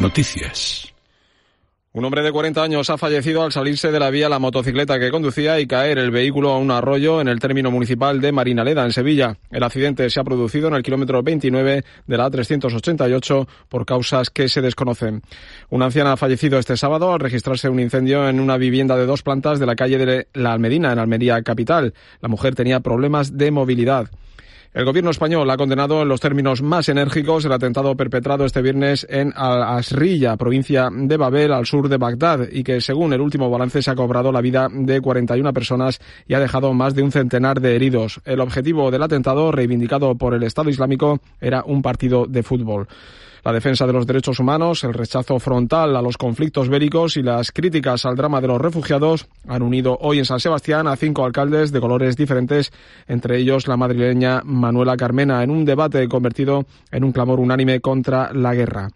Noticias. Un hombre de 40 años ha fallecido al salirse de la vía la motocicleta que conducía y caer el vehículo a un arroyo en el término municipal de Marinaleda, en Sevilla. El accidente se ha producido en el kilómetro 29 de la A388 por causas que se desconocen. Una anciana ha fallecido este sábado al registrarse un incendio en una vivienda de dos plantas de la calle de La Almedina, en Almería capital. La mujer tenía problemas de movilidad. El gobierno español ha condenado en los términos más enérgicos el atentado perpetrado este viernes en Al-Asriya, provincia de Babel, al sur de Bagdad, y que, según el último balance, se ha cobrado la vida de 41 personas y ha dejado más de un centenar de heridos. El objetivo del atentado, reivindicado por el Estado Islámico, era un partido de fútbol. La defensa de los derechos humanos, el rechazo frontal a los conflictos bélicos y las críticas al drama de los refugiados han unido hoy en San Sebastián a cinco alcaldes de colores diferentes, entre ellos la madrileña Manuela Carmena, en un debate convertido en un clamor unánime contra la guerra.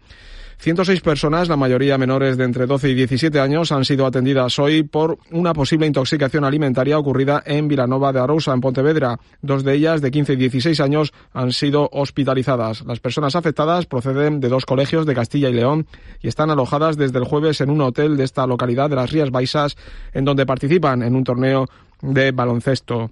106 personas, la mayoría menores de entre 12 y 17 años, han sido atendidas hoy por una posible intoxicación alimentaria ocurrida en Vilanova de Arousa, en Pontevedra. Dos de ellas, de 15 y 16 años, han sido hospitalizadas. Las personas afectadas proceden de dos colegios de Castilla y León y están alojadas desde el jueves en un hotel de esta localidad de las Rías Baixas, en donde participan en un torneo de baloncesto.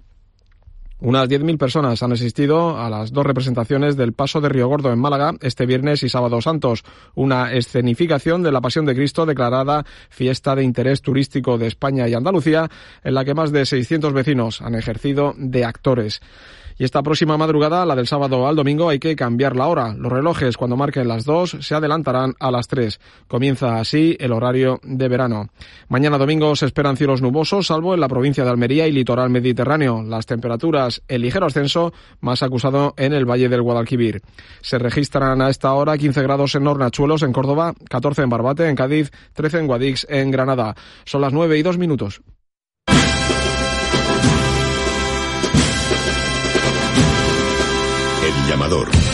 Unas 10.000 personas han asistido a las dos representaciones del Paso de Río Gordo en Málaga este viernes y sábado santos, una escenificación de la Pasión de Cristo declarada fiesta de interés turístico de España y Andalucía, en la que más de 600 vecinos han ejercido de actores. Y esta próxima madrugada, la del sábado al domingo, hay que cambiar la hora. Los relojes, cuando marquen las dos, se adelantarán a las tres. Comienza así el horario de verano. Mañana domingo se esperan cielos nubosos, salvo en la provincia de Almería y litoral mediterráneo. Las temperaturas, el ligero ascenso, más acusado en el Valle del Guadalquivir. Se registran a esta hora 15 grados en Hornachuelos, en Córdoba, 14 en Barbate, en Cádiz, 13 en Guadix, en Granada. Son las 9 y 2 minutos. Llamador.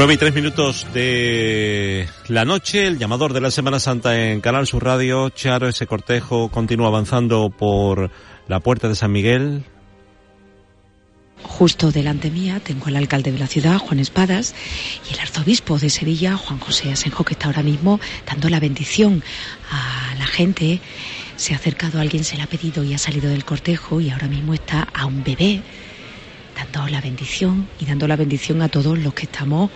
Nueve y tres minutos de la noche, el llamador de la Semana Santa en Canal Sur Radio. Charo, ese cortejo continúa avanzando por la puerta de San Miguel. Justo delante mía tengo al alcalde de la ciudad, Juan Espadas, y el arzobispo de Sevilla, Juan José Asenjo, que está ahora mismo dando la bendición a la gente. Se ha acercado alguien, se le ha pedido y ha salido del cortejo y ahora mismo está a un bebé dando la bendición y dando la bendición a todos los que estamos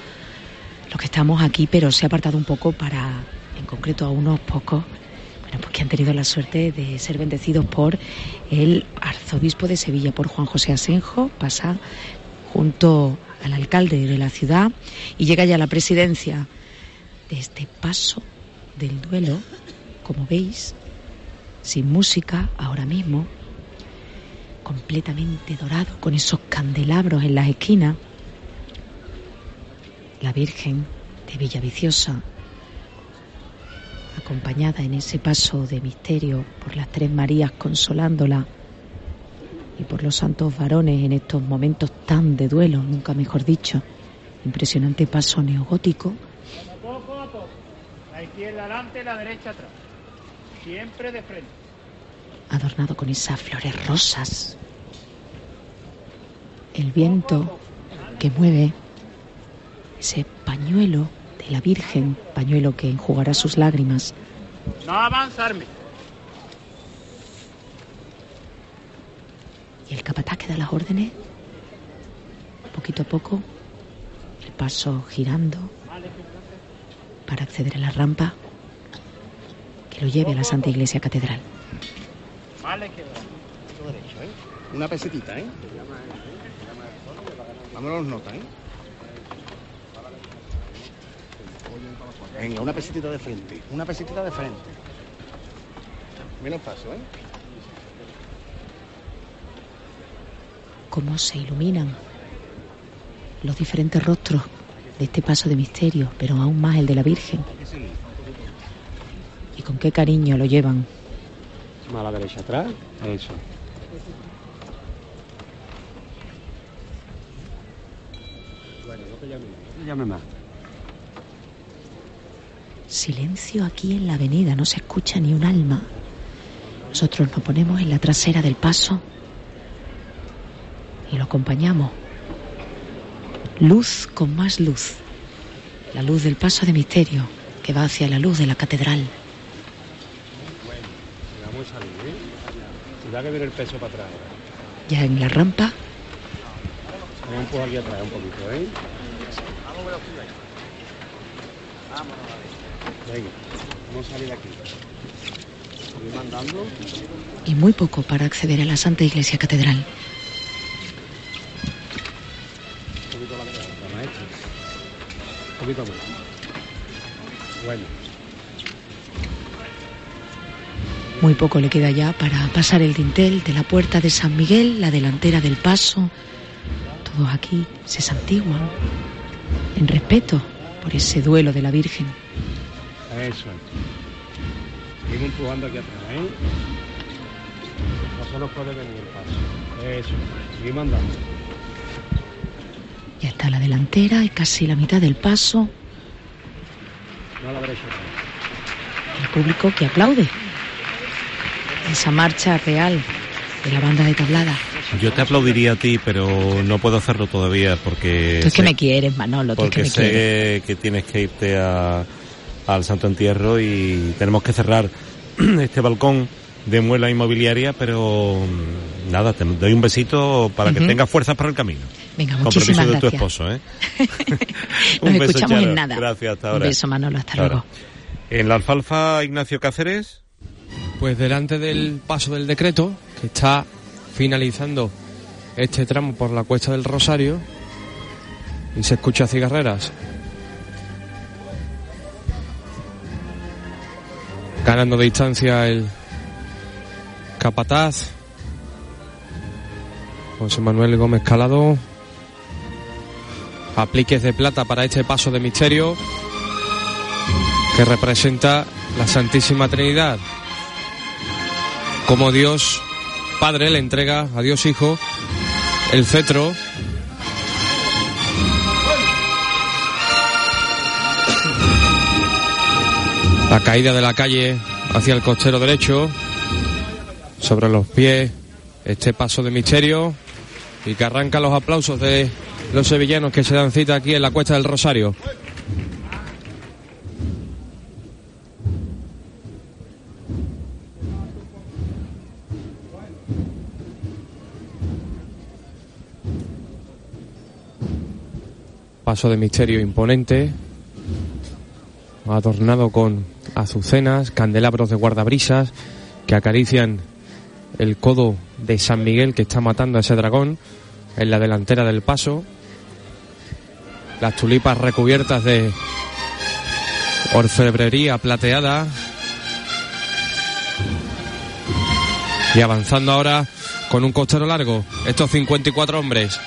los que estamos aquí, pero se ha apartado un poco para, en concreto, a unos pocos, pues que han tenido la suerte de ser bendecidos por el arzobispo de Sevilla, por Juan José Asenjo, pasa junto al alcalde de la ciudad y llega ya a la presidencia de este paso del duelo, como veis, sin música ahora mismo, completamente dorado, con esos candelabros en las esquinas. La Virgen de Villaviciosa, acompañada en ese paso de misterio por las tres Marías consolándola y por los santos varones en estos momentos tan de duelo, nunca mejor dicho. Impresionante paso neogótico. Poco a poco. La izquierda adelante, la derecha atrás. Siempre de frente. adornado con esas flores rosas. El viento que mueve ese pañuelo de la Virgen, pañuelo que enjugará sus lágrimas. No avanzarme. Y el capataz que da las órdenes, poquito a poco, el paso girando para acceder a la rampa. que lo lleve a la Santa Iglesia Catedral. Vale, que derecho, ¿eh? Una pesetita, ¿eh? Vámonos nota, ¿eh? Venga, una pesetita de frente. Una pesetita de frente. Menos paso, ¿eh? Cómo se iluminan los diferentes rostros de este paso de misterio, pero aún más el de la Virgen. Y con qué cariño lo llevan. A la derecha atrás. Eso. Bueno, no te llame más. No te llame más. Silencio aquí en la avenida, no se escucha ni un alma. Nosotros nos ponemos en la trasera del paso y lo acompañamos. Luz con más luz. La luz del paso de misterio que va hacia la luz de la catedral. ¿eh? Ya en la rampa, Vamos a empujar aquí atrás un poquito, ¿eh? Venga, vamos a salir de aquí. Voy mandando. y muy poco para acceder a la Santa Iglesia Catedral. Un poquito la derecha, maestro. Un poquito más. Bueno, Muy poco le queda ya para pasar el dintel de la puerta de San Miguel, la delantera del paso. Todos aquí se santiguan en respeto por ese duelo de la Virgen. Eso es. Seguimos empujando aquí atrás, ¿eh? No se nos puede venir el paso. Eso, seguimos andando. Ya está la delantera y casi la mitad del paso. No a la derecha. El público que aplaude. Esa marcha real de la banda de tablada. Yo te aplaudiría a ti, pero no puedo hacerlo todavía porque... Tú es que me quieres, Manolo, tú es que porque me quieres. sé que tienes que irte a- al Santo Entierro y tenemos que cerrar este balcón de muela inmobiliaria, pero mm, nada, te doy un besito para que tengas fuerzas para el camino. Venga, Con permiso de tu esposo, ¿eh? Nos Un beso, escuchamos Charo. en nada. Gracias, hasta Un ahora. beso, Manolo, hasta Hasta ahora. luego. En la alfalfa, Ignacio Cáceres. Pues delante del paso del decreto, que está finalizando este tramo por la cuesta del Rosario, y se escucha cigarreras. Ganando distancia el capataz, José Manuel Gómez Calado. Apliques de plata para este paso de misterio que representa la Santísima Trinidad como Dios Padre le entrega a Dios Hijo el cetro. La caída de la calle hacia el costero derecho, sobre los pies, este paso de misterio y que arranca los aplausos de los sevillanos que se dan cita aquí en la Cuesta del Rosario. Paso de misterio imponente, adornado con azucenas, candelabros de guardabrisas que acarician el codo de San Miguel que está matando a ese dragón en la delantera del paso. Las tulipas recubiertas de orfebrería plateada. Y avanzando ahora con un costero largo, estos 54 hombres.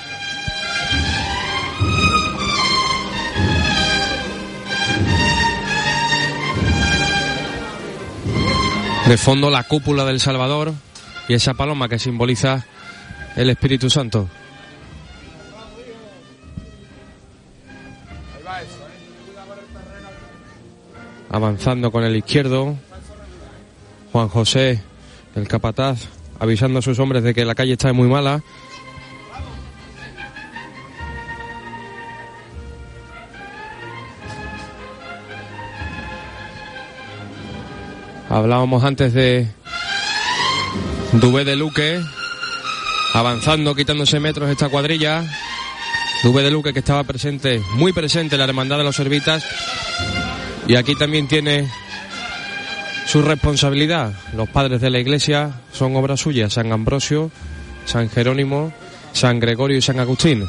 De fondo la cúpula del Salvador y esa paloma que simboliza el Espíritu Santo. Avanzando con el izquierdo, Juan José, el capataz, avisando a sus hombres de que la calle está muy mala. Hablábamos antes de Dubé de Luque, avanzando, quitándose metros esta cuadrilla. Dubé de Luque que estaba presente, muy presente en la Hermandad de los Servitas. Y aquí también tiene su responsabilidad. Los padres de la iglesia son obra suya, San Ambrosio, San Jerónimo, San Gregorio y San Agustín.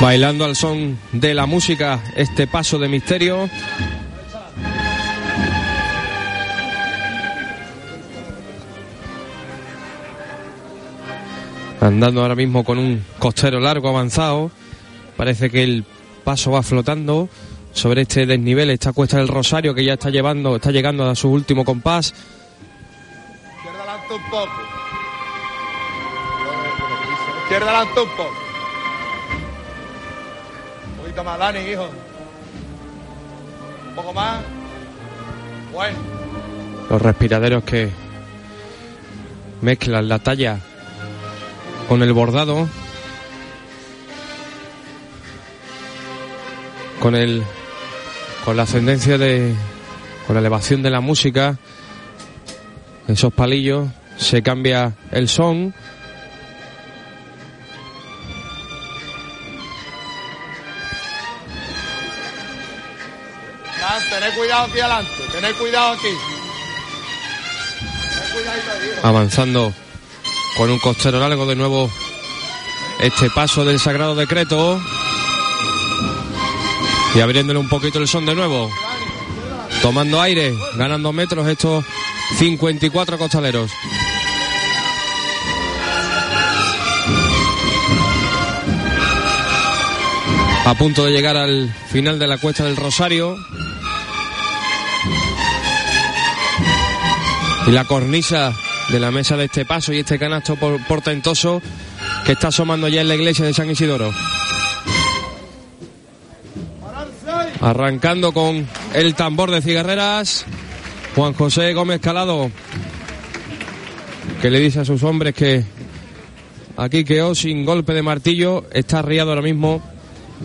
Bailando al son de la música este paso de misterio. Andando ahora mismo con un costero largo avanzado. Parece que el paso va flotando sobre este desnivel, esta cuesta del Rosario que ya está llevando, está llegando a su último compás. Izquierda adelante un poco. Izquierda adelante un poco. Más, Dani, hijo. Un poco más. Bueno. Los respiraderos que mezclan la talla con el bordado, con el con la ascendencia de con la elevación de la música, esos palillos se cambia el son. Dan, tened cuidado aquí adelante. Tened cuidado aquí. Avanzando con un costero largo de nuevo este paso del Sagrado Decreto y abriéndole un poquito el son de nuevo tomando aire ganando metros estos 54 costaleros a punto de llegar al final de la cuesta del Rosario y la cornisa de la mesa de este paso y este canasto por- portentoso que está asomando ya en la iglesia de San Isidoro. Arrancando con el tambor de cigarreras, Juan José Gómez Calado, que le dice a sus hombres que aquí quedó sin golpe de martillo, está arriado ahora mismo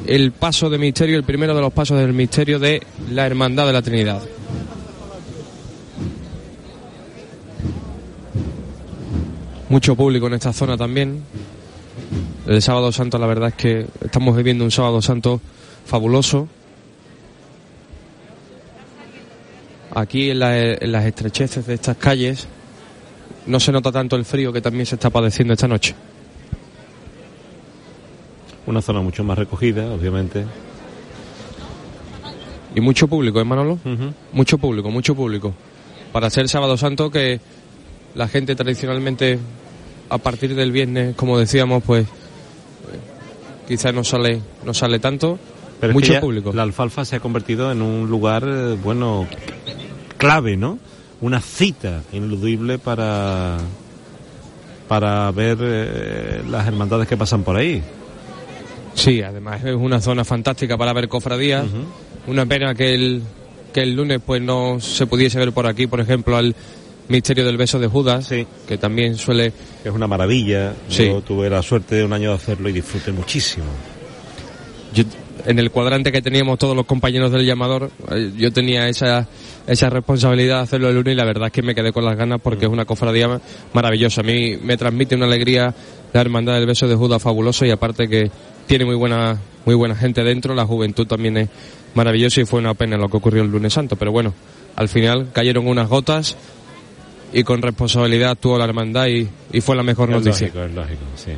el paso de misterio, el primero de los pasos del misterio de la Hermandad de la Trinidad. Mucho público en esta zona también. El sábado santo, la verdad es que estamos viviendo un sábado santo fabuloso. Aquí en, la- en las estrecheces de estas calles no se nota tanto el frío que también se está padeciendo esta noche. Una zona mucho más recogida, obviamente. Y mucho público, ¿eh, Manolo? Mucho público, mucho público. Para ser sábado santo que la gente tradicionalmente a partir del viernes, como decíamos, pues quizás no sale no sale tanto. Pero es mucho que público. La alfalfa se ha convertido en un lugar, eh, bueno, clave, ¿no? Una cita ineludible para para ver eh, las hermandades que pasan por ahí. Sí, además es una zona fantástica para ver cofradías. Una pena que el, que el lunes pues no se pudiese ver por aquí, por ejemplo, al misterio del beso de Judas, que también suele... Es una maravilla. Sí. Yo tuve la suerte de un año de hacerlo y disfruté muchísimo. Yo- en el cuadrante que teníamos todos los compañeros del llamador, eh, yo tenía esa, esa responsabilidad de hacerlo el lunes y la verdad es que me quedé con las ganas porque es una cofradía ma- maravillosa. A mí me transmite una alegría la hermandad del beso de Judas fabuloso y aparte que tiene muy buena, muy buena gente dentro, la juventud también es maravillosa y fue una pena lo que ocurrió el lunes santo, pero bueno, al final cayeron unas gotas y con responsabilidad actuó la hermandad y, y fue la mejor es noticia. lógico, es lógico, sí.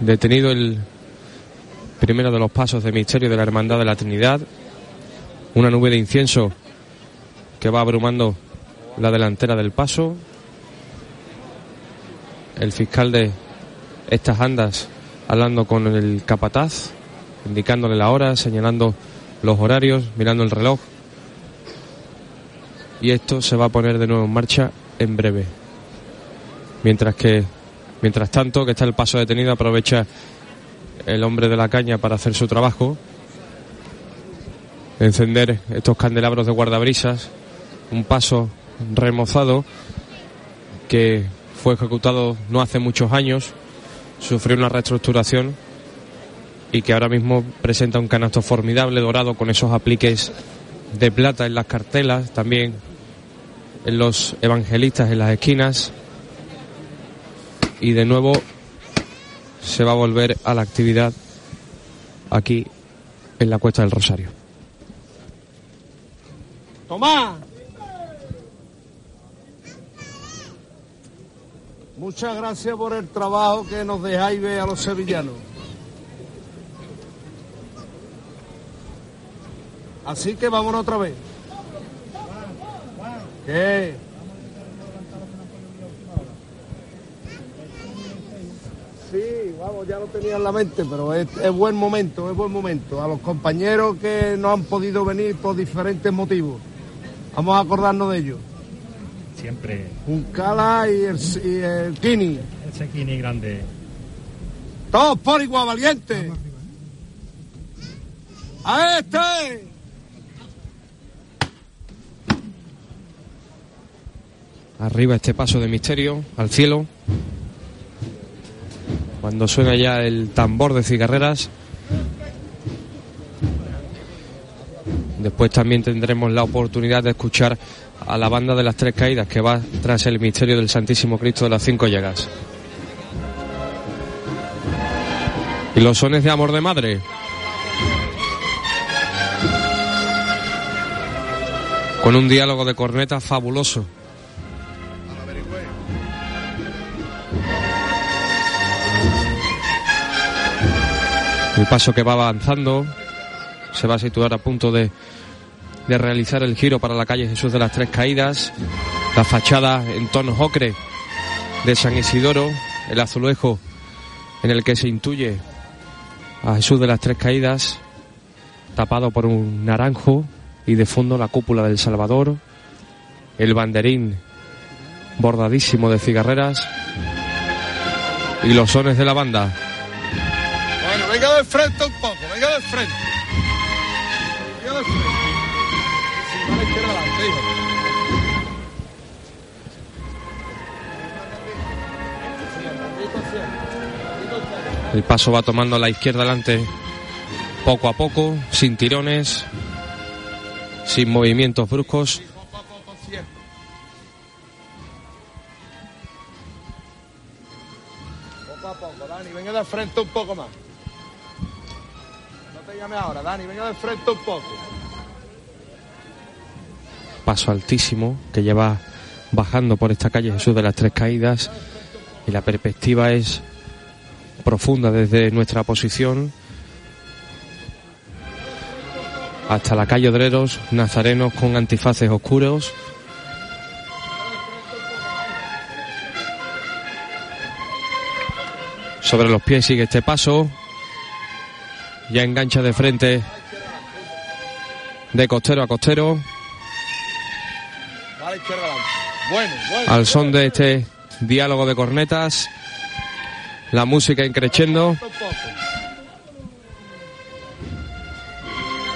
Detenido el primero de los pasos de misterio de la Hermandad de la Trinidad, una nube de incienso que va abrumando la delantera del paso. El fiscal de estas andas hablando con el capataz, indicándole la hora, señalando los horarios, mirando el reloj. Y esto se va a poner de nuevo en marcha en breve. Mientras que, mientras tanto, que está el paso detenido, aprovecha el hombre de la caña para hacer su trabajo, encender estos candelabros de guardabrisas, un paso remozado que fue ejecutado no hace muchos años, sufrió una reestructuración y que ahora mismo presenta un canasto formidable dorado con esos apliques de plata en las cartelas, también los evangelistas en las esquinas. y de nuevo se va a volver a la actividad aquí en la Cuesta del Rosario. Tomás. Muchas gracias por el trabajo que nos dejáis ver a los sevillanos. Así que vámonos otra vez. ¿Qué? Sí, vamos, ya lo tenía en la mente, pero es, es buen momento, es buen momento. A los compañeros que no han podido venir por diferentes motivos, vamos a acordarnos de ellos. Siempre. Uncala y el, y el Kini. Ese Kini grande. Todos por igual, valiente. ¡A este! Arriba este paso de misterio al cielo. Cuando suena ya el tambor de cigarreras. Después también tendremos la oportunidad de escuchar a la banda de las tres caídas que va tras el misterio del Santísimo Cristo de las cinco llagas. Y los sones de amor de madre. Con un diálogo de corneta fabuloso. El paso que va avanzando se va a situar a punto de, de realizar el giro para la calle Jesús de las Tres Caídas. La fachada en tono ocre de San Isidoro, el azulejo en el que se intuye a Jesús de las Tres Caídas, tapado por un naranjo y de fondo la cúpula del Salvador, el banderín bordadísimo de cigarreras y los sones de la banda. Venga de frente un poco, venga de frente. Venga de frente. Sí, va a la izquierda adelante, hijo. El paso va tomando a la izquierda adelante poco a poco, sin tirones, sin movimientos bruscos. Poco a poco, Dani, venga de frente un poco más. Ahora, Dani, venga de frente un poco. Paso altísimo que lleva bajando por esta calle Jesús de las Tres Caídas y la perspectiva es profunda desde nuestra posición hasta la calle Odreros, nazarenos con antifaces oscuros. Sobre los pies sigue este paso. Ya engancha de frente de costero a costero. Al son de este diálogo de cornetas. La música increciendo.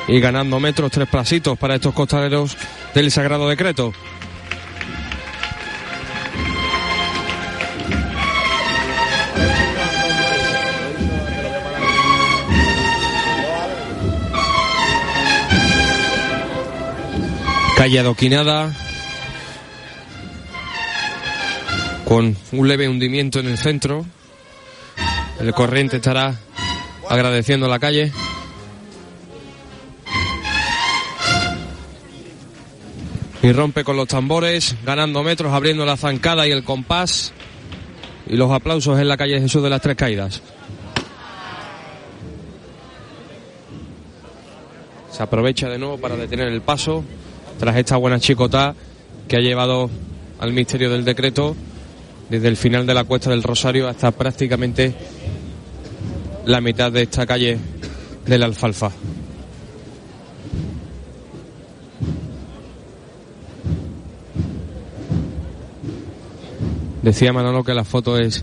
Y ganando metros, tres plasitos para estos costaleros del Sagrado Decreto. Calle adoquinada. Con un leve hundimiento en el centro. El corriente estará agradeciendo la calle. Y rompe con los tambores, ganando metros, abriendo la zancada y el compás. Y los aplausos en la calle Jesús de las Tres Caídas. Se aprovecha de nuevo para detener el paso tras esta buena chicotá que ha llevado al misterio del decreto desde el final de la cuesta del Rosario hasta prácticamente la mitad de esta calle de la Alfalfa. Decía Manolo que la foto es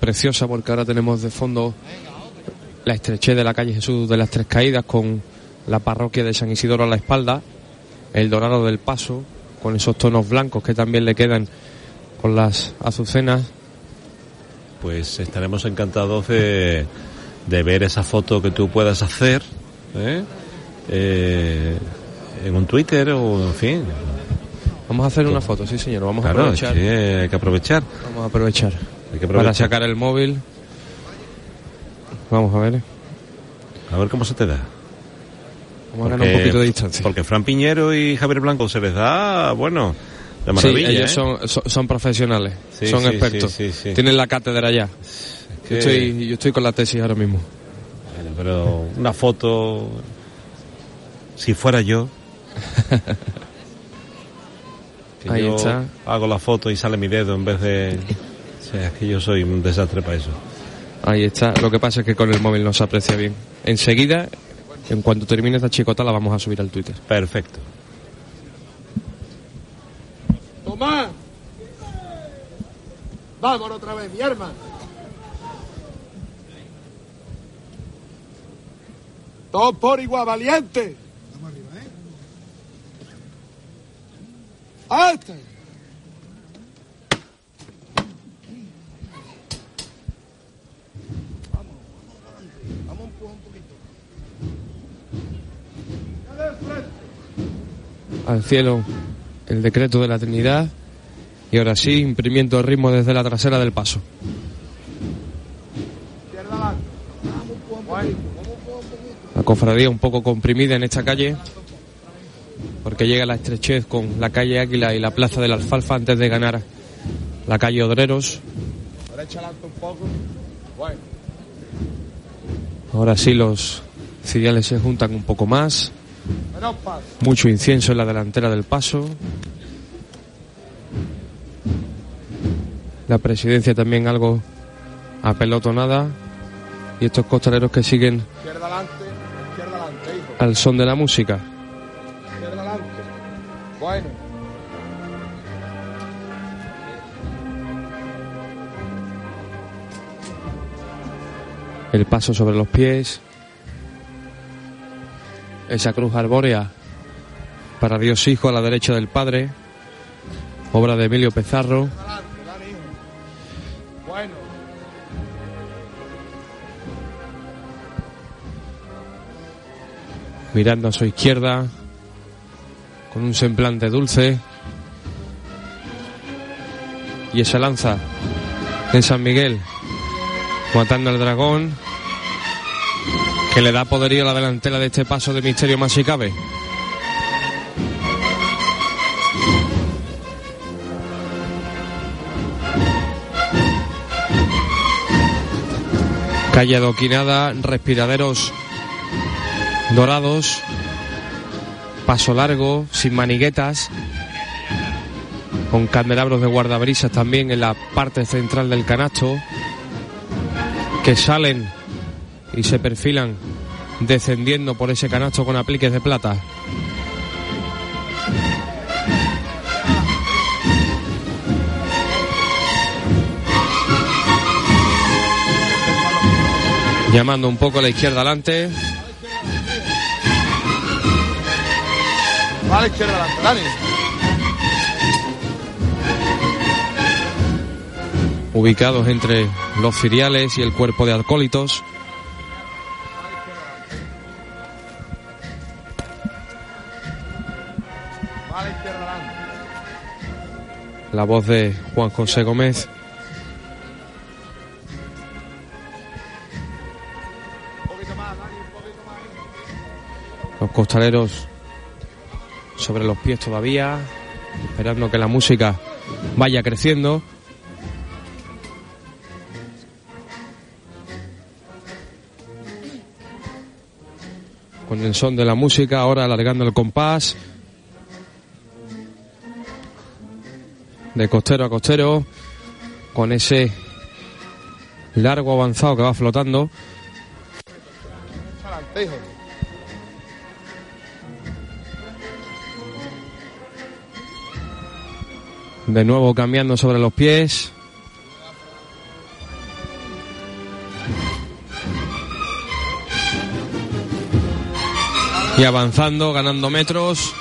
preciosa porque ahora tenemos de fondo la estrechez de la calle Jesús de las Tres Caídas con la parroquia de San Isidoro a la espalda, el dorado del paso, con esos tonos blancos que también le quedan con las azucenas. Pues estaremos encantados de, de ver esa foto que tú puedas hacer ¿eh? Eh, en un Twitter o en fin. Vamos a hacer una foto, sí señor, vamos Claro, a aprovechar. es que hay que aprovechar. Vamos a aprovechar. Hay que para aprovechar. sacar el móvil. Vamos a ver. A ver cómo se te da. Vamos a ganar un poquito de distancia. Porque Fran Piñero y Javier Blanco se les da, bueno, de Sí, maravilla. ellos ¿eh? son, son, son profesionales, Sí, son sí, expertos. sí, sí, sí. Tienen la cátedra ya. que- Yo, estoy, yo estoy con la tesis ahora mismo. Bueno, pero una foto, si fuera yo, que Ahí yo está. hago la foto y sale mi dedo en vez de... O sea, es que yo soy un desastre para eso. Ahí está. Lo que pasa es que con el móvil no se aprecia bien. Enseguida, en cuanto termine esta chicota, la vamos a subir al Twitter. Perfecto. Tomás. Vámonos otra vez, mi arma. Todos por igual, valiente. Vamos arriba, ¿eh? ¡Hasta! Vamos a empujar un poquito. Dale de frente. Al cielo, el decreto de la Trinidad. Y ahora sí, imprimiendo el ritmo desde la trasera del paso. La cofradía un poco comprimida en esta calle. Porque llega la estrechez con la calle Águila y la plaza de la Alfalfa antes de ganar la calle Odreros. Ahora sí, los ciriales se juntan un poco más. Mucho incienso en la delantera del paso. La presidencia también algo apelotonada. Y estos costaleros que siguen al son de la música. Bueno. El paso sobre los pies. Esa cruz arbórea para Dios Hijo a la derecha del Padre. Obra de Emilio. Bueno. mirando a su izquierda, con un semblante dulce. Y esa lanza de San Miguel, matando al dragón, que le da poderío la delantera de este paso de misterio más si cabe. Calle adoquinada, respiraderos dorados, paso largo, sin maniguetas, con candelabros de guardabrisas también en la parte central del canasto, que salen y se perfilan descendiendo por ese canasto con apliques de plata. Llamando un poco a la izquierda adelante. Va a la izquierda adelante, dale. ubicados entre los ciriales y el cuerpo de alcohólitos. La voz de Juan José Gómez. Los costaleros sobre los pies todavía, esperando que la música vaya creciendo. Con el son de la música, ahora alargando el compás. De costero a costero, con ese largo avanzado que va flotando. De nuevo cambiando sobre los pies. Y avanzando, ganando metros.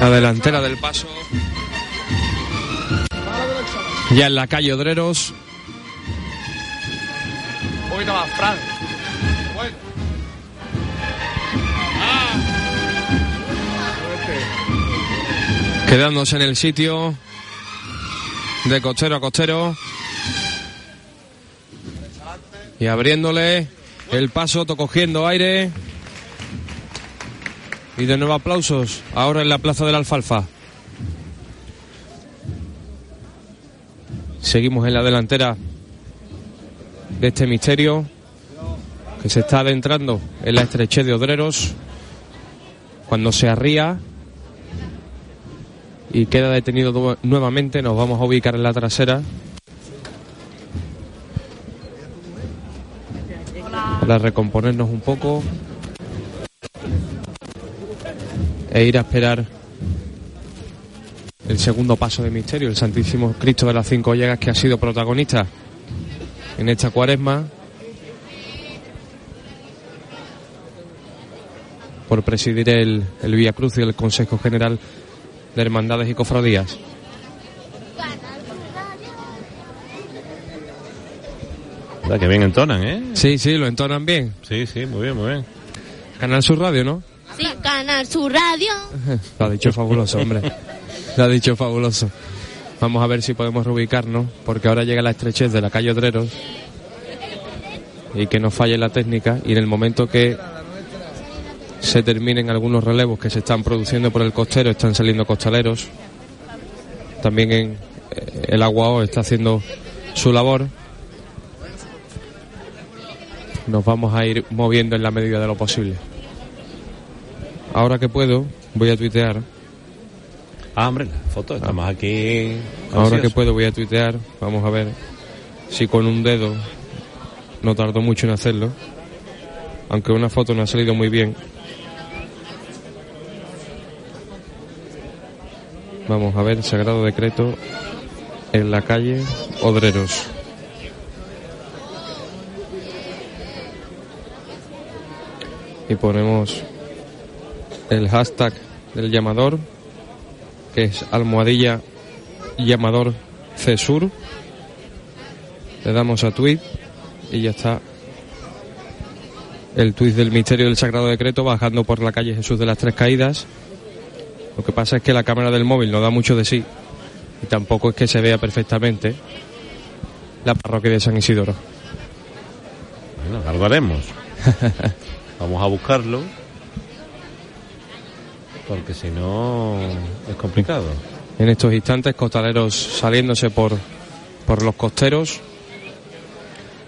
La delantera del paso. Ya en la calle Odreros. Un poquito más, Fran. Bueno. Quedándose en el sitio. de costero a costero. Y abriéndole el paso, cogiendo aire. Y de nuevo aplausos, ahora en la plaza de la alfalfa. Seguimos en la delantera de este misterio que se está adentrando en la estrechez de Odreros. Cuando se arría y queda detenido nu- nuevamente, nos vamos a ubicar en la trasera. Para recomponernos un poco e ir a esperar el segundo paso de misterio, el Santísimo Cristo de las Cinco Llagas, que ha sido protagonista en esta cuaresma por presidir el, el Vía Cruz y el Consejo General de Hermandades y Cofradías. Que bien entonan, ¿eh? Sí, sí, lo entonan bien. Sí, sí, muy bien, muy bien. Canal Sur Radio, ¿no? Canal Radio. Lo ha dicho fabuloso, hombre. Lo ha dicho fabuloso. Vamos a ver si podemos reubicarnos, porque ahora llega la estrechez de la calle Odreros y que no falle la técnica y en el momento que se terminen algunos relevos que se están produciendo por el costero, están saliendo costaleros. También eh, el Aguao está haciendo su labor. Nos vamos a ir moviendo en la medida de lo posible. Ahora que puedo, voy a tuitear. Ah, hombre, la foto, estamos aquí. Ahora que puedo voy a tuitear. Vamos a ver si con un dedo no tardo mucho en hacerlo. Aunque una foto no ha salido muy bien. Vamos a ver, Sagrado Decreto en la calle Odreros. Y ponemos el hashtag del llamador, que es almohadilla llamador CESUR. Le damos a tweet y ya está el tuit del misterio del Sagrado Decreto bajando por la calle Jesús de las Tres Caídas. Lo que pasa es que la cámara del móvil no da mucho de sí y tampoco es que se vea perfectamente la parroquia de San Isidoro. Bueno, algo haremos. Vamos a buscarlo. Porque si no es complicado. En estos instantes, costaleros saliéndose por, por los costeros.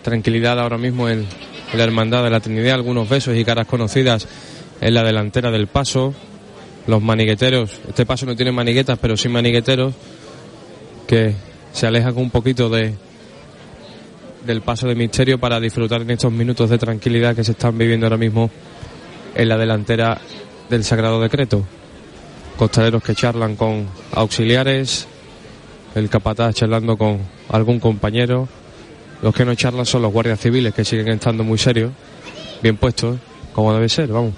Tranquilidad ahora mismo en, la Hermandad de la Trinidad, algunos besos y caras conocidas en la delantera del paso. Los manigueteros, este paso no tiene maniguetas, pero sí manigueteros que se alejan un poquito de del paso de misterio para disfrutar en estos minutos de tranquilidad que se están viviendo ahora mismo en la delantera del Sagrado Decreto costaleros que charlan con auxiliares, el capataz charlando con algún compañero. Los que no charlan son los guardias civiles que siguen estando muy serios, bien puestos, como debe ser, vamos.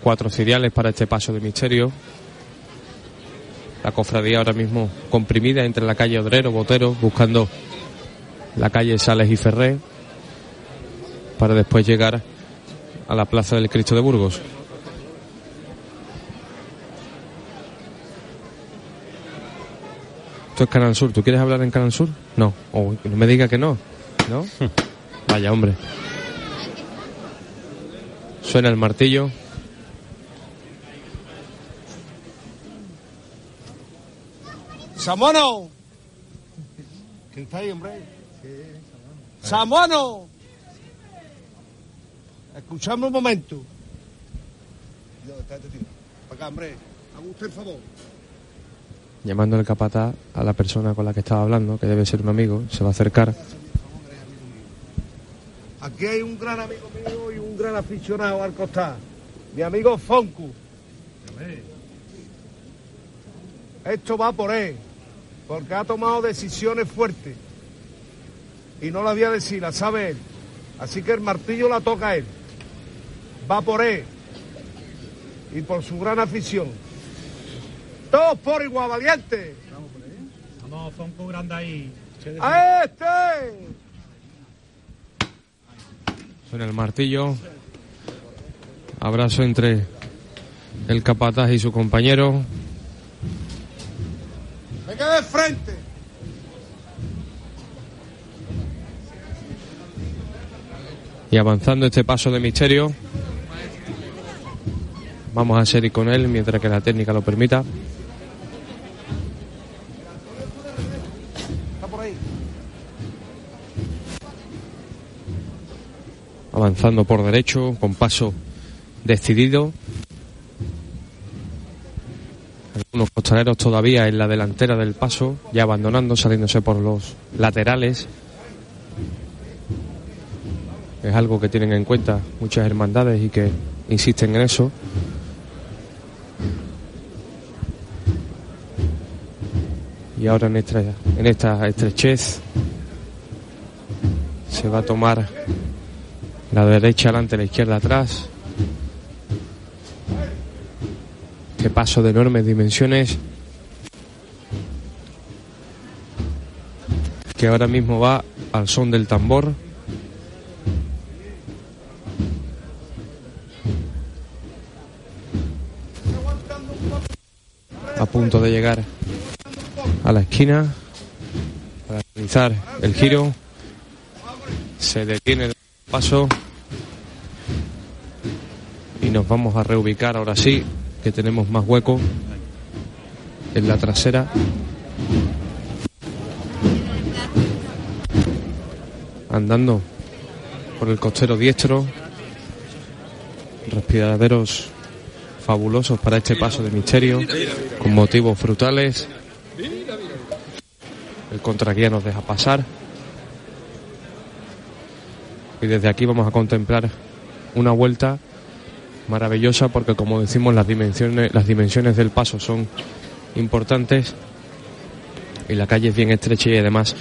Cuatro ciriales para este paso de misterio. La cofradía ahora mismo comprimida entre la calle Odrero, Botero, buscando la calle Sales y Ferré, para después llegar a la Plaza del Cristo de Burgos. Esto es Canal Sur. ¿Tú quieres hablar en Canal Sur? No. Oh, no me diga que no. ¿No? Vaya, hombre. Suena el martillo. ¡Samono! ¿Quién está ahí, hombre? ¡Samono! Escuchadme un momento. Yo, espérate, tío. Para acá, hombre. Haga usted el favor. Llamando al capataz a la persona con la que estaba hablando, que debe ser un amigo, se va a acercar. Aquí hay un gran amigo mío y un gran aficionado al costar. Mi amigo Foncu. Esto va por él, porque ha tomado decisiones fuertes. Y no las voy a decir, las sabe él. Así que el martillo la toca a él. Va por él. Y por su gran afición. Todos por igual, valiente. Vamos, Fonco grande ahí. ¡A este! Suena el martillo. Abrazo entre el capataz y su compañero. quede de frente. Y avanzando este paso de misterio, vamos a seguir con él mientras que la técnica lo permita. Avanzando por derecho, con paso decidido. Algunos costaleros todavía en la delantera del paso, ya abandonando, saliéndose por los laterales. Es algo que tienen en cuenta muchas hermandades y que insisten en eso. Y ahora en esta, en esta estrechez se va a tomar la derecha adelante, la izquierda atrás. Este paso de enormes dimensiones que ahora mismo va al son del tambor. A punto de llegar a la esquina para realizar el giro. Se detiene el paso. Y nos vamos a reubicar ahora sí que tenemos más hueco en la trasera. Andando por el costero diestro. Respiraderos fabulosos para este paso de misterio con motivos frutales el contraguía nos deja pasar y desde aquí vamos a contemplar una vuelta maravillosa porque como decimos las dimensiones las dimensiones del paso son importantes y la calle es bien estrecha y además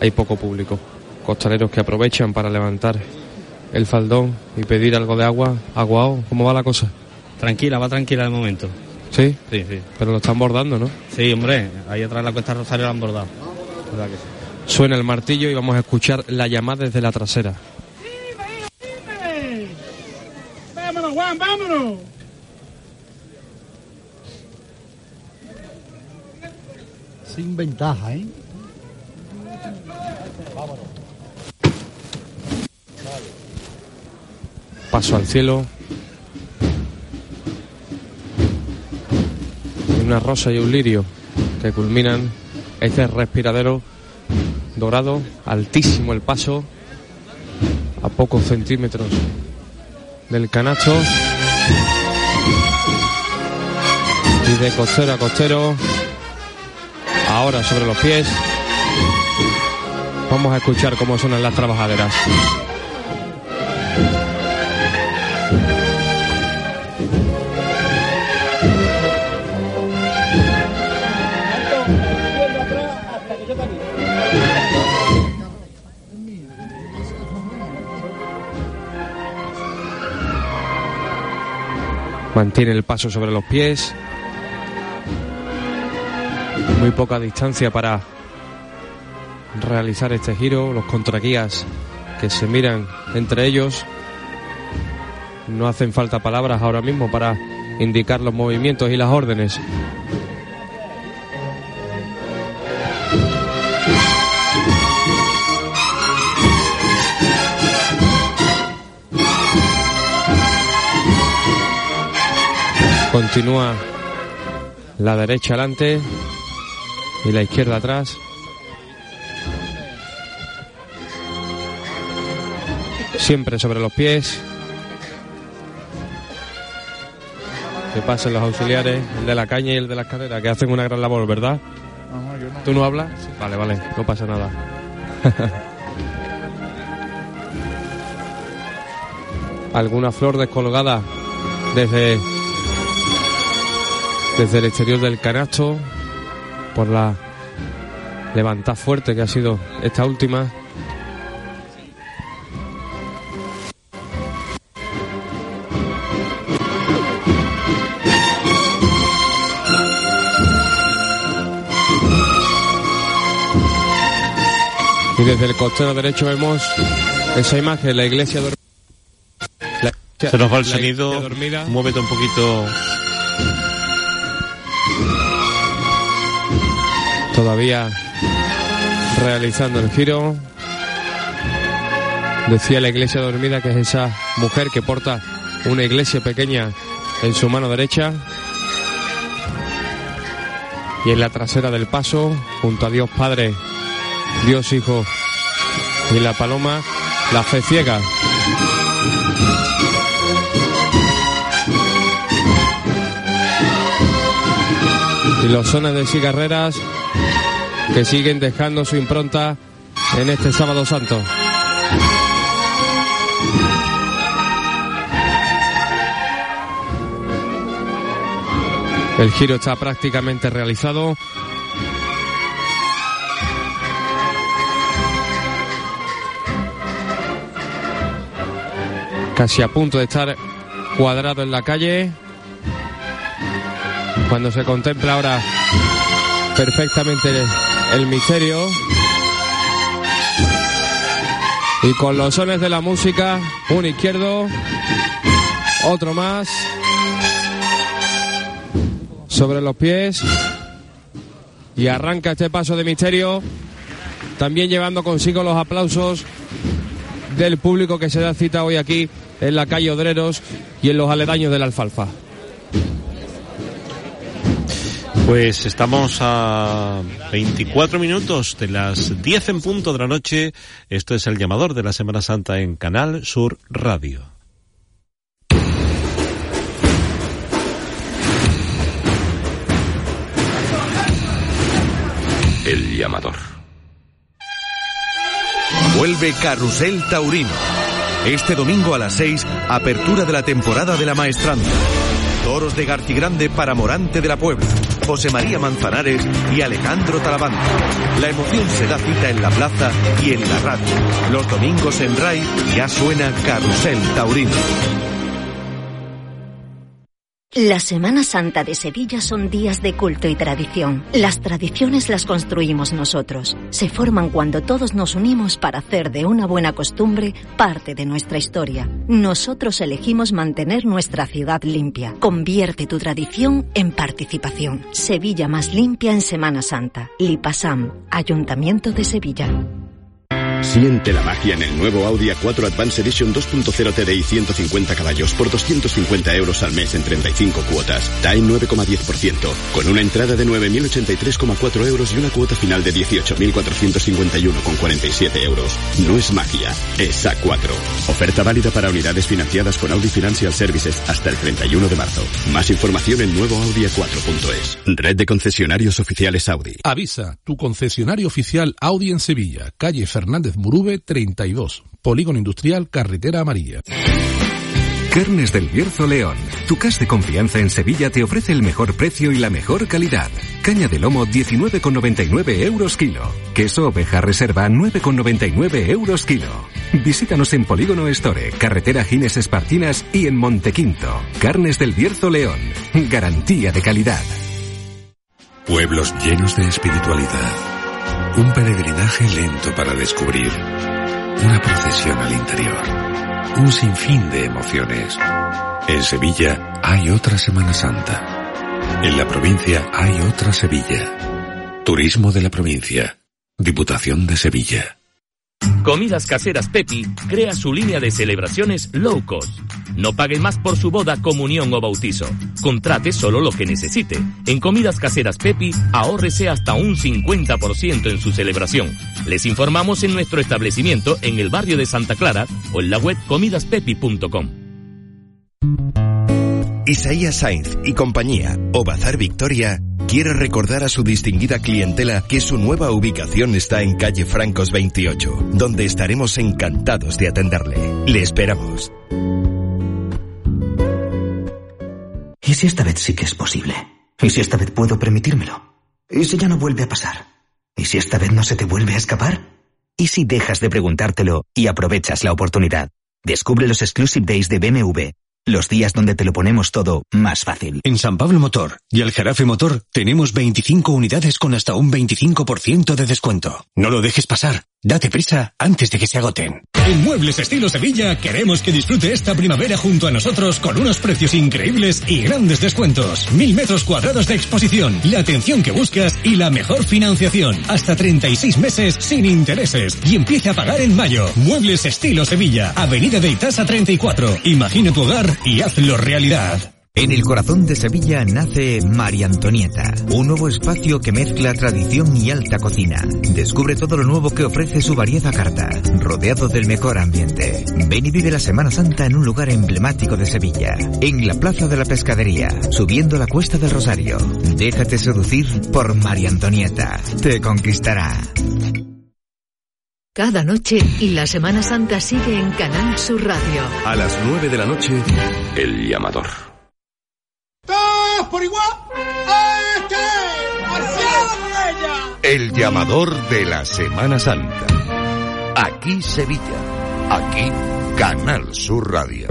hay poco público costaleros que aprovechan para levantar el faldón y pedir algo de agua aguao ¿cómo va la cosa? Tranquila, va tranquila de momento. ¿Sí? Sí, sí. pero lo están bordando ¿no? Sí, hombre, ahí atrás la cuesta Rosario la han bordado. ¿Verdad que sí? suena el martillo y vamos a escuchar la llamada desde la trasera ¡Vámonos, Juan, vámonos! Sin ventaja, ¿eh? paso al cielo. Una rosa y un lirio que culminan este respiradero dorado, altísimo el paso, a pocos centímetros del canasto. Y de costero a costero, ahora sobre los pies, vamos a escuchar cómo suenan las trabajaderas. Mantiene el paso sobre los pies. Muy poca distancia para realizar este giro. Los contraguías que se miran entre ellos. No hacen falta palabras ahora mismo para indicar los movimientos y las órdenes. Continúa la derecha adelante y la izquierda atrás. Siempre sobre los pies. Que pasen los auxiliares, el de la caña y el de la escalera, que hacen una gran labor, ¿verdad? No, yo no. ¿Tú no hablas? Vale, vale, no pasa nada. Alguna flor descolgada desde desde el exterior del canasto por la levantada fuerte que ha sido esta última. Y desde el costero derecho vemos esa imagen, la iglesia dormida. Se nos va el sonido. dormida. Muévete un poquito. Todavía realizando el giro. Decía la iglesia dormida que es esa mujer que porta una iglesia pequeña en su mano derecha. Y en la trasera del paso, junto a Dios Padre, Dios Hijo y la paloma, la fe ciega. Y los sones de cigarreras que siguen dejando su impronta en este sábado santo. El giro está prácticamente realizado. Casi a punto de estar cuadrado en la calle. Cuando se contempla ahora perfectamente el misterio. Y con los sones de la música, un izquierdo, otro más, sobre los pies. Y arranca este paso de misterio, también llevando consigo los aplausos del público que se da cita hoy aquí en la calle Odreros y en los aledaños de la alfalfa. Pues estamos a 24 minutos de las 10 en punto de la noche. Esto es el llamador de la Semana Santa en Canal Sur Radio. El llamador. Vuelve Carrusel Taurino. Este domingo a las 6, apertura de la temporada de la Maestranza. Toros de Garcigrande para Morante de la Puebla, José María Manzanares y Alejandro Talavante. La emoción se da cita en la plaza y en la radio. Los domingos en RAI ya suena Carrusel Taurino. La Semana Santa de Sevilla son días de culto y tradición. Las tradiciones las construimos nosotros. Se forman cuando todos nos unimos para hacer de una buena costumbre parte de nuestra historia. Nosotros elegimos mantener nuestra ciudad limpia. Convierte tu tradición en participación. Sevilla más limpia en Semana Santa. Lipasam, Ayuntamiento de Sevilla. Siente la magia en el nuevo Audi A4 Advance Edition 2.0 TDI 150 caballos por 250 euros al mes en 35 cuotas. TAE 9,10%, con una entrada de 9.083,4 euros y una cuota final de 18.451,47 euros. No es magia, es A4. Oferta válida para unidades financiadas con Audi Financial Services hasta el 31 de marzo. Más información en nuevoaudi4.es. Red de concesionarios oficiales Audi. Avisa, tu concesionario oficial Audi en Sevilla, calle Fernández Murube 32, Polígono Industrial Carretera Amarilla. Carnes del Bierzo León. Tu cas de confianza en Sevilla te ofrece el mejor precio y la mejor calidad. Caña de lomo 19,99 euros kilo. Queso oveja reserva 9,99 euros kilo. Visítanos en Polígono Store, Carretera Gines Espartinas y en Montequinto. Carnes del Bierzo León. Garantía de calidad. Pueblos llenos de espiritualidad. Un peregrinaje lento para descubrir. Una procesión al interior. Un sinfín de emociones. En Sevilla hay otra Semana Santa. En la provincia hay otra Sevilla. Turismo de la provincia. Diputación de Sevilla. Comidas Caseras Pepi crea su línea de celebraciones low cost. No pague más por su boda, comunión o bautizo. Contrate solo lo que necesite. En Comidas Caseras Pepi, ahórrese hasta un 50% en su celebración. Les informamos en nuestro establecimiento en el barrio de Santa Clara o en la web comidaspepi.com. Isaías Sainz y compañía, o Bazar Victoria, quiere recordar a su distinguida clientela que su nueva ubicación está en calle Francos 28, donde estaremos encantados de atenderle. Le esperamos. ¿Y si esta vez sí que es posible? ¿Y si esta vez puedo permitírmelo? ¿Y si ya no vuelve a pasar? ¿Y si esta vez no se te vuelve a escapar? ¿Y si dejas de preguntártelo y aprovechas la oportunidad? Descubre los Exclusive Days de BMW. Los días donde te lo ponemos todo más fácil. En San Pablo Motor y el Jarafe Motor tenemos 25 unidades con hasta un 25% de descuento. No lo dejes pasar. Date prisa antes de que se agoten. En Muebles Estilo Sevilla queremos que disfrute esta primavera junto a nosotros con unos precios increíbles y grandes descuentos. Mil metros cuadrados de exposición, la atención que buscas y la mejor financiación. Hasta 36 meses sin intereses y empiece a pagar en mayo. Muebles Estilo Sevilla, Avenida de Itasa 34. Imagina tu hogar y hazlo realidad. En el corazón de Sevilla nace María Antonieta, un nuevo espacio que mezcla tradición y alta cocina. Descubre todo lo nuevo que ofrece su variada carta, rodeado del mejor ambiente. Ven y vive la Semana Santa en un lugar emblemático de Sevilla, en la Plaza de la Pescadería, subiendo la Cuesta del Rosario. Déjate seducir por María Antonieta, te conquistará. Cada noche y la Semana Santa sigue en Canal Sur Radio. A las 9 de la noche, El Llamador. ¡Todos por igual! ¡Este! ¡Marcial! El llamador de la Semana Santa. Aquí Sevilla. Aquí Canal Sur Radio.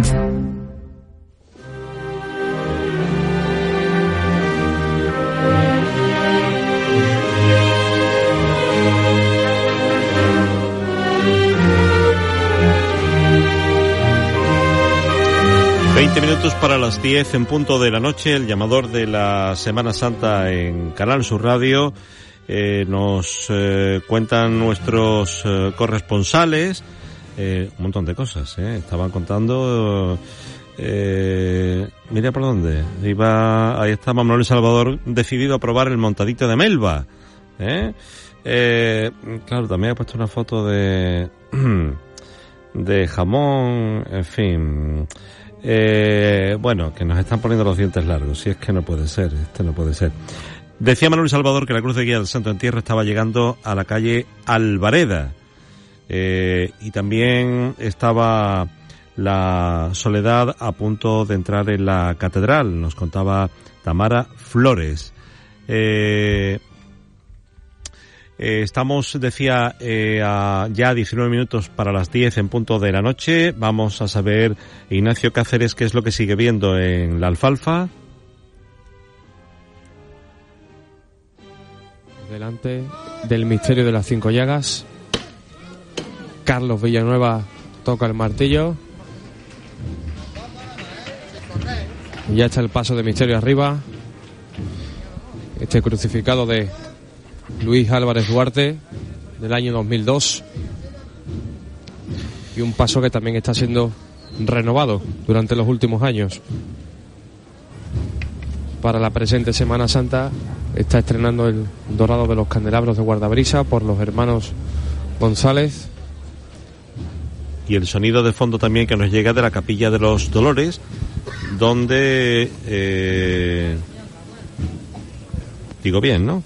Veinte minutos para las 10 en punto de la noche, el llamador de la Semana Santa en Canal Sur Radio. Eh, nos eh, cuentan nuestros eh, corresponsales un montón de cosas. Estaban contando. Mira por dónde. Iba, ahí está Manuel Salvador decidido a probar el montadito de Melba. claro, también ha puesto una foto de de jamón, en fin. Eh, bueno, que nos están poniendo los dientes largos. Si es que no puede ser, este no puede ser. Decía Manuel Salvador que la cruz de guía del Santo Entierro estaba llegando a la calle Alvareda. Eh, y también estaba la Soledad a punto de entrar en la catedral, nos contaba Tamara Flores. Eh, eh, estamos, decía, eh, ya 19 minutos para las 10 en punto de la noche. Vamos a saber, Ignacio Cáceres, qué es lo que sigue viendo en la alfalfa. Delante del misterio de las cinco llagas. Carlos Villanueva toca el martillo. Ya está el paso de misterio arriba. Este crucificado de Luis Álvarez Duarte del año 2002. Y un paso que también está siendo renovado durante los últimos años. Para la presente Semana Santa está estrenando el Dorado de los Candelabros de Guardabrisa por los hermanos González. Y el sonido de fondo también que nos llega de la Capilla de los Dolores, donde... eh, digo bien, ¿no?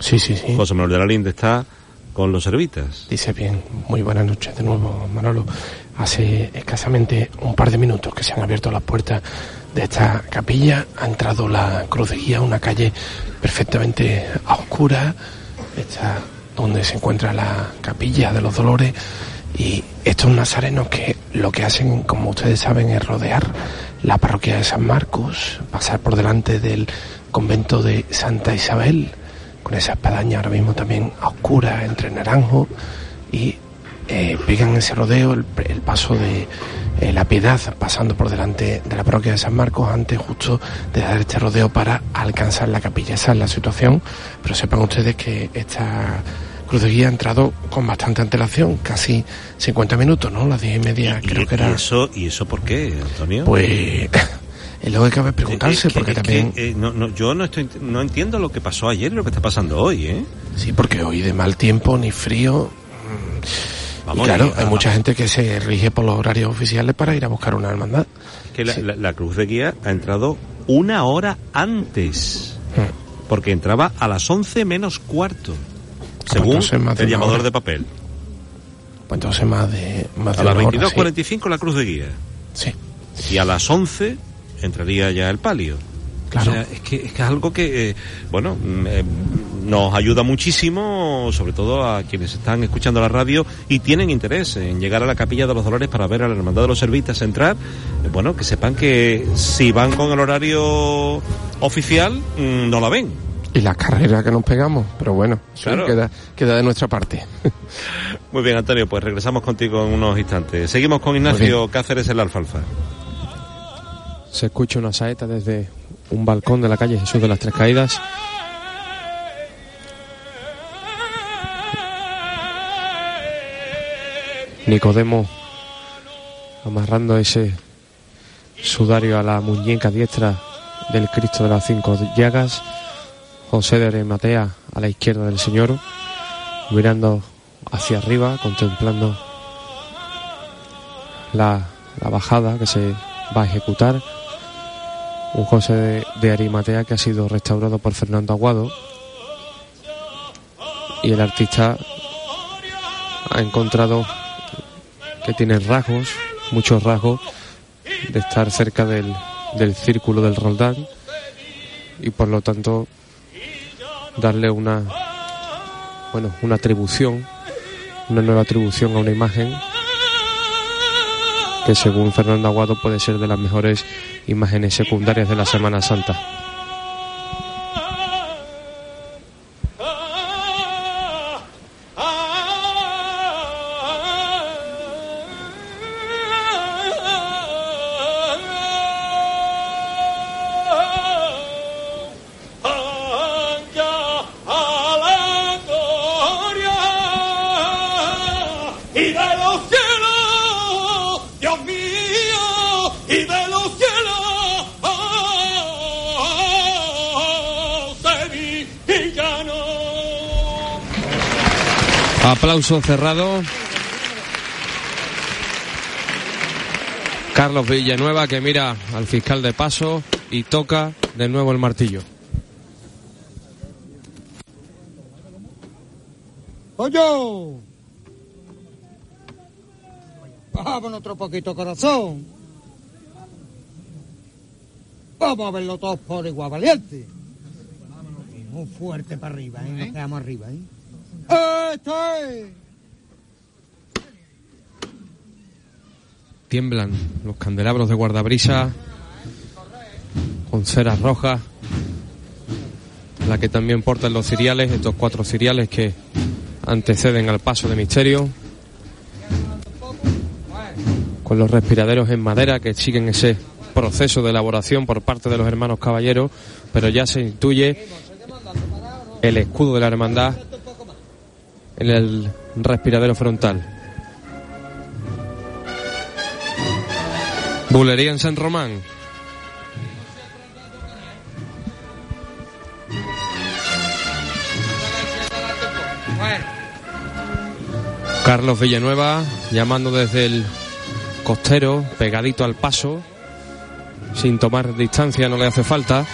Sí, sí, sí. José Manuel de la Linde está con los servitas. Dice bien, muy buenas noches de nuevo, Manolo. Hace escasamente un par de minutos que se han abierto las puertas de esta capilla. Ha entrado la cruz de guía, una calle perfectamente a oscura. Está donde se encuentra la capilla de los dolores. Y estos nazarenos que lo que hacen, como ustedes saben, es rodear la parroquia de San Marcos, pasar por delante del convento de Santa Isabel, con esa espadaña ahora mismo también a oscura entre naranjo y eh, pegan ese rodeo el, el paso de eh, la piedad pasando por delante de la parroquia de San Marcos antes justo de dar este rodeo para alcanzar la capilla. Esa es la situación, pero sepan ustedes que esta cruz de guía ha entrado con bastante antelación, casi 50 minutos, ¿no? Las 10 y media creo que ¿Y era. eso, ¿Y eso por qué, Antonio? Pues es lo que cabe preguntarse, Es que- porque que, también... eh, no, no, yo no, estoy, no entiendo lo que pasó ayer y lo que está pasando hoy, ¿eh? Sí, porque hoy de mal tiempo ni frío. mm, Vamos, y claro, y- hay ah, mucha gente que se rige por los horarios oficiales para ir a buscar una hermandad. que la, la- la cruz de guía ha entrado una hora antes. Hmm. Porque entraba a las 11 menos cuarto. Según entonces más de el llamador hora. de papel. Pues entonces más de, más A las una hora, sí. 22.45 la cruz de guía. Sí. Y a las 11 entraría ya el palio. Claro. O sea, es que es que es algo que, eh, bueno, mm, eh, nos ayuda muchísimo, sobre todo a quienes están escuchando la radio y tienen interés en llegar a la Capilla de los Dolores para ver a la Hermandad de los Servitas entrar. Eh, bueno, que sepan que si van con el horario oficial, mm, no la ven. Y la carrera que nos pegamos, pero bueno, Claro. queda, queda de nuestra parte. Muy bien, Antonio, pues regresamos contigo en unos instantes. Seguimos con Ignacio Cáceres en la alfalfa. Se escucha una saeta desde un balcón de la calle Jesús de las Tres Caídas. Nicodemo amarrando ese sudario a la muñeca diestra del Cristo de las Cinco Llagas. José de Arimatea a la izquierda del Señor, mirando hacia arriba, contemplando la, la bajada que se va a ejecutar. Un José de, Arimatea que ha sido restaurado por Fernando Aguado. Y el artista ha encontrado que tiene rasgos, muchos rasgos, de estar cerca del, del círculo del Roldán y por lo tanto darle una bueno una atribución una nueva atribución a una imagen que según Fernando Aguado puede ser de las mejores imágenes secundarias de la Semana Santa. Cerrado. Carlos Villanueva que mira al fiscal de paso y toca de nuevo el martillo. ¡Pollo! Vámonos otro poquito, corazón. Vamos a verlo todos por igual, valiente. Muy fuerte para arriba, ¿eh? Nos quedamos arriba, ¿eh? ¡Este! Tiemblan los candelabros de guardabrisa con ceras rojas, la que también portan los ciriales, estos cuatro ciriales que anteceden al paso de misterio, con los respiraderos en madera que siguen ese proceso de elaboración por parte de los hermanos caballeros, pero ya se intuye el escudo de la hermandad en el respiradero frontal. Bulería en San Román. Carlos Villanueva llamando desde el costero, pegadito al paso, sin tomar distancia, no le hace falta.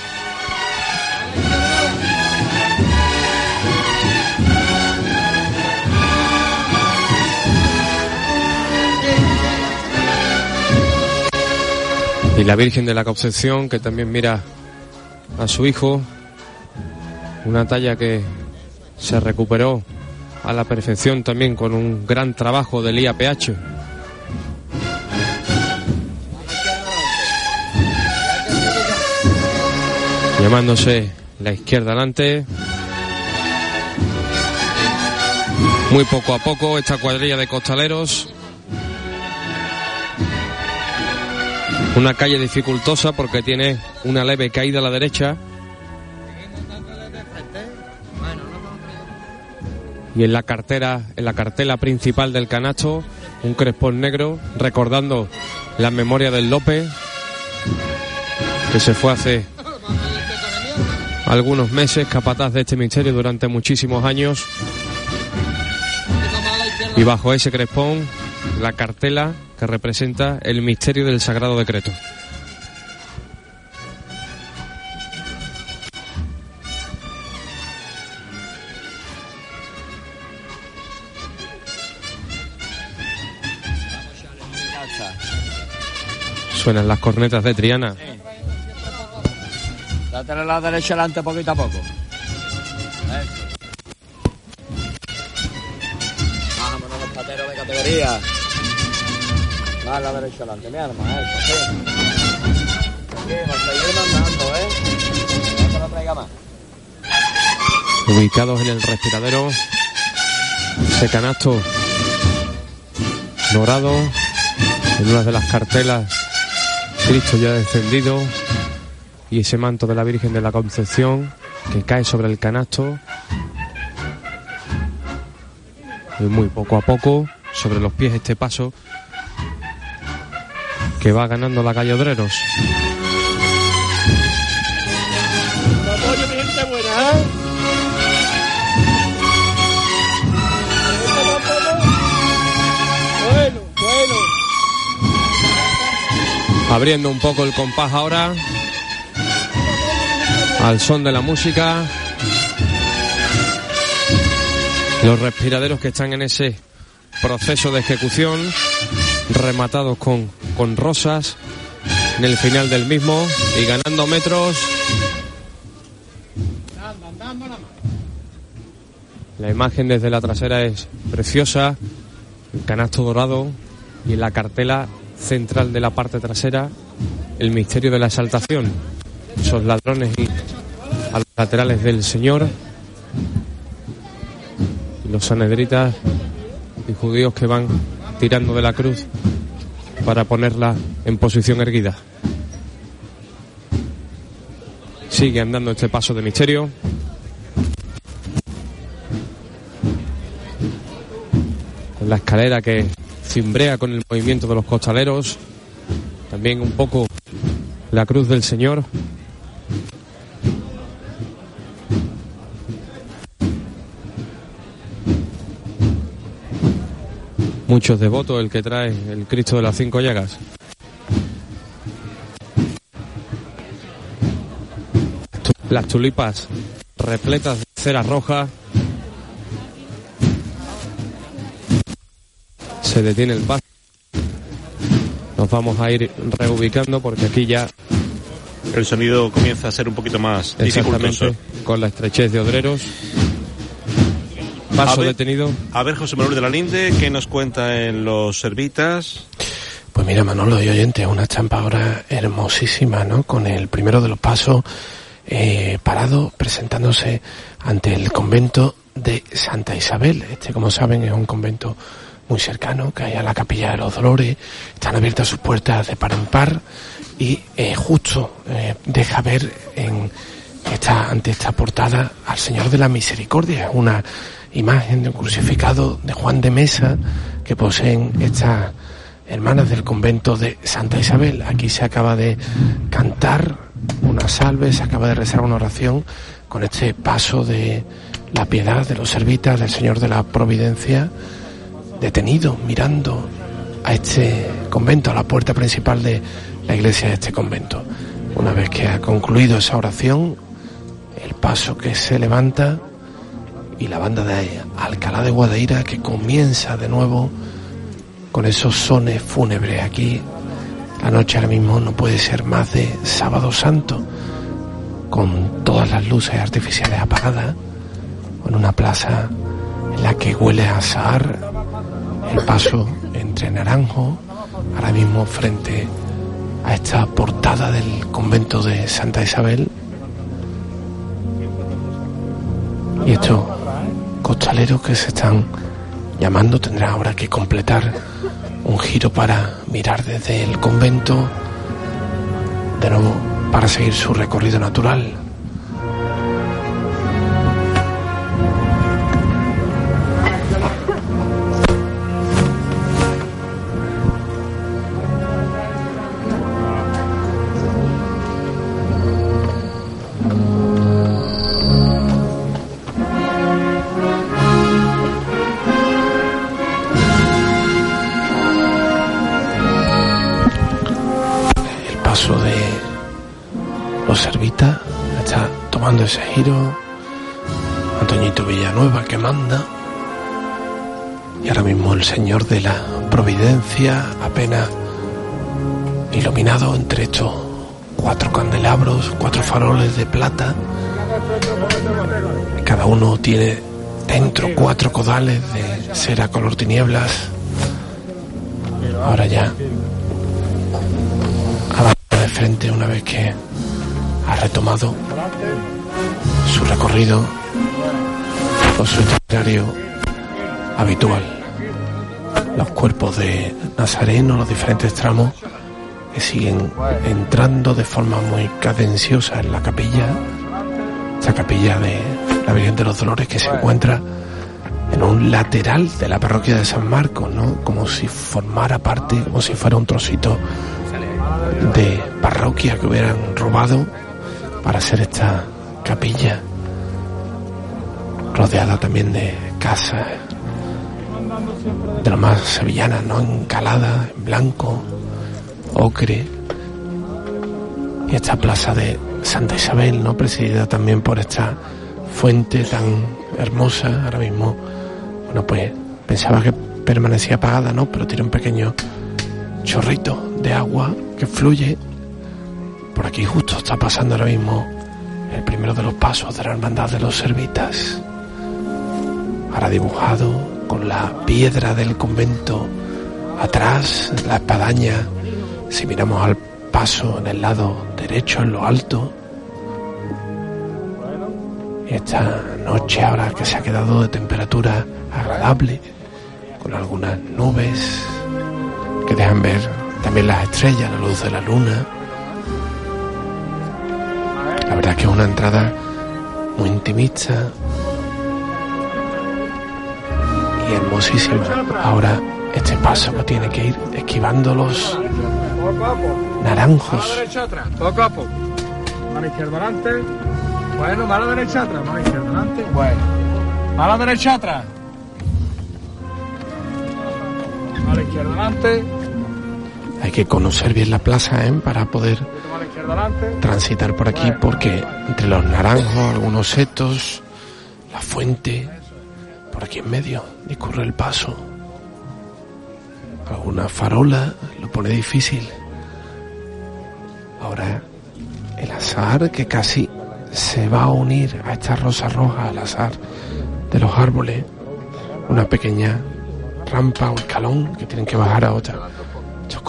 Y la Virgen de la Concepción, que también mira a su hijo, una talla que se recuperó a la perfección también con un gran trabajo del IAPH. Llamándose la izquierda adelante. Muy poco a poco esta cuadrilla de costaleros. Una calle dificultosa porque tiene una leve caída a la derecha. Y en la cartera, en la cartela principal del canasto, un crespón negro recordando la memoria del López, que se fue hace algunos meses capataz de este misterio durante muchísimos años. Y bajo ese crespón, la cartela que representa el misterio del Sagrado Decreto. Suenan las cornetas de Triana. Dátele la derecha adelante poquito a poco. Vámonos los pateros de categoría. Más la derecha mi arma, eso, sí. Seguimos, seguimos andando, ¿eh? No lo traiga más. ubicados en el respiradero. Ese canasto dorado en una de las cartelas. Cristo ya descendido y ese manto de la Virgen de la Concepción que cae sobre el canasto. Y muy poco a poco, sobre los pies este paso que va ganando la calle Obreros. ¿eh? Bueno, bueno. Abriendo un poco el compás ahora. Al son de la música. Los respiraderos que están en ese proceso de ejecución. Rematados con, con rosas. En el final del mismo. Y ganando metros. La imagen desde la trasera es preciosa. El canasto dorado. Y en la cartela central de la parte trasera el misterio de la exaltación. Esos ladrones y a los laterales del Señor. Los sanedritas y judíos que van tirando de la cruz para ponerla en posición erguida. Sigue andando este paso de misterio. Con la escalera que cimbrea con el movimiento de los costaleros. También un poco la cruz del Señor. Muchos devotos el que trae el Cristo de las cinco llagas. Las tulipas repletas de cera roja. Se detiene el paso. Nos vamos a ir reubicando porque aquí ya El sonido comienza a ser un poquito más dificultoso. con la estrechez de Odreros. Paso A ver- detenido. A ver, José Manuel de la Linde, ¿qué nos cuenta en los servitas? Pues mira, Manolo y oyente, una estampa ahora hermosísima, ¿no? Con el primero de los pasos eh, parado presentándose ante el convento de Santa Isabel. Este, como saben, es un convento muy cercano, que hay a la Capilla de los Dolores. Están abiertas sus puertas de par en par y eh, justo eh, deja ver en esta, ante esta portada al Señor de la Misericordia, una imagen de un crucificado de Juan de Mesa que poseen estas hermanas del convento de Santa Isabel. Aquí se acaba de cantar una salve, se acaba de rezar una oración con este paso de la piedad de los servitas del Señor de la Providencia, detenido mirando a este convento, a la puerta principal de la iglesia de este convento. Una vez que ha concluido esa oración, el paso que se levanta y la banda de Alcalá de Guadaira que comienza de nuevo con esos sones fúnebres. Aquí la noche ahora mismo no puede ser más de sábado santo, con todas las luces artificiales apagadas, en una plaza en la que huele a azahar, el paso entre naranjo, ahora mismo frente a esta portada del convento de Santa Isabel. Y estos costaleros que se están llamando tendrán ahora que completar un giro para mirar desde el convento de nuevo para seguir su recorrido natural. Ese giro Antoñito Villanueva que manda. Y ahora mismo el señor de la providencia apenas iluminado entre estos cuatro candelabros cuatro faroles de plata. Cada uno tiene dentro cuatro codales de cera color tinieblas. Ahora ya avanza de frente una vez que ha retomado su recorrido con su itinerario habitual. Los cuerpos de Nazareno, los diferentes tramos que siguen entrando de forma muy cadenciosa en la capilla, esta capilla de la Virgen de los Dolores que se encuentra en un lateral de la parroquia de San Marcos, ¿no? Como si formara parte, como si fuera un trocito de parroquia que hubieran robado para hacer esta capilla, rodeada también de casas de lo más sevillanas, ¿no? Encalada, en blanco, ocre. Y esta plaza de Santa Isabel, ¿no? Presidida también por esta fuente tan hermosa ahora mismo. Bueno, pues pensaba que permanecía apagada, ¿no? Pero tiene un pequeño chorrito de agua que fluye. Por aquí justo está pasando ahora mismo el primero de los pasos de la hermandad de los servitas. Ahora dibujado con la piedra del convento atrás, la espadaña. Si miramos al paso en el lado derecho, en lo alto. Esta noche ahora que se ha quedado de temperatura agradable, con algunas nubes que dejan ver también las estrellas, la luz de la luna. La verdad que es una entrada muy intimista y hermosísima. Ahora este paso lo tiene que ir esquivando los naranjos. poco a poco. Mano izquierda adelante. Bueno, mano derecha atrás, mano izquierda adelante. Bueno. Mano derecha atrás. Mano izquierda adelante. Que conocer bien la plaza ¿eh? para poder transitar por aquí porque entre los naranjos, algunos setos, la fuente, por aquí en medio discurre el paso. Alguna farola lo pone difícil. Ahora el azar que casi se va a unir a esta rosa roja, al azar de los árboles. Una pequeña rampa o escalón que tienen que bajar a otra.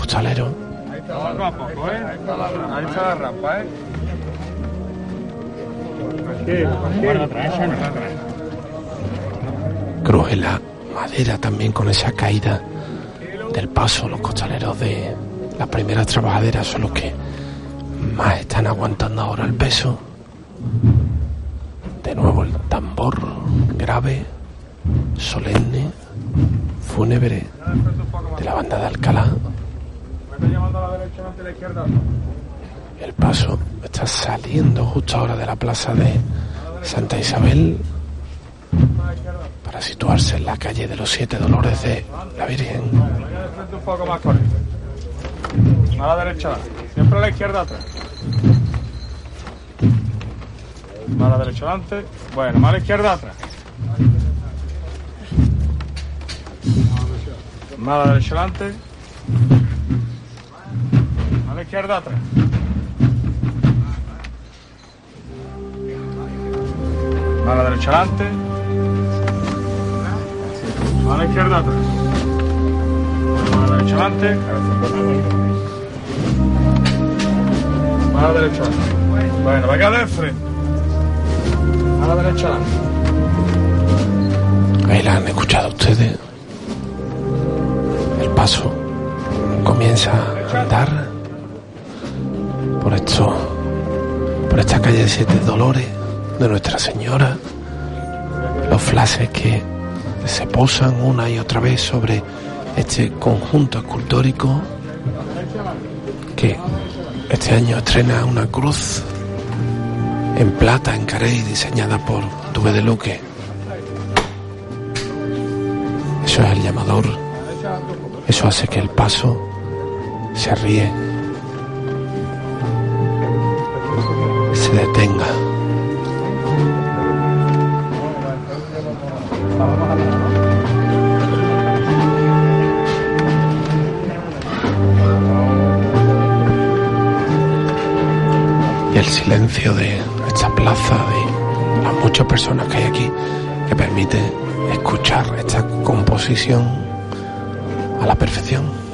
Estos costaleros Poco a poco, ¿eh? Ahí está la rampa, ¿eh? Cruje la madera también con esa caída del paso. Los costaleros de las primeras trabajaderas son los que más están aguantando ahora el peso. De nuevo el tambor grave, solemne, fúnebre de la banda de Alcalá. Vete llamando a la derecha adelante y a la izquierda. El paso está saliendo justo ahora de la plaza de Santa Isabel para situarse en la calle de los Siete Dolores de la Virgen. Un poco más. A la derecha. Siempre a la izquierda atrás. Más a la derecha adelante. Bueno, más a la izquierda atrás. Más a la derecha adelante. La izquierda atrás. A la derecha adelante. A la izquierda atrás. A la derecha adelante. A la derecha adelante. Bueno, venga de frente. A la derecha adelante. Ahí la han escuchado ustedes. El paso comienza a andar por esto, por esta calle de Siete Dolores de Nuestra Señora. Los flashes que se posan una y otra vez sobre este conjunto escultórico que este año estrena una cruz en plata en Carey diseñada por Duve de Luque. Eso es el llamador. Eso hace que el paso se ríe, detenga. Y el silencio de esta plaza, de las muchas personas que hay aquí, que permite escuchar esta composición a la perfección.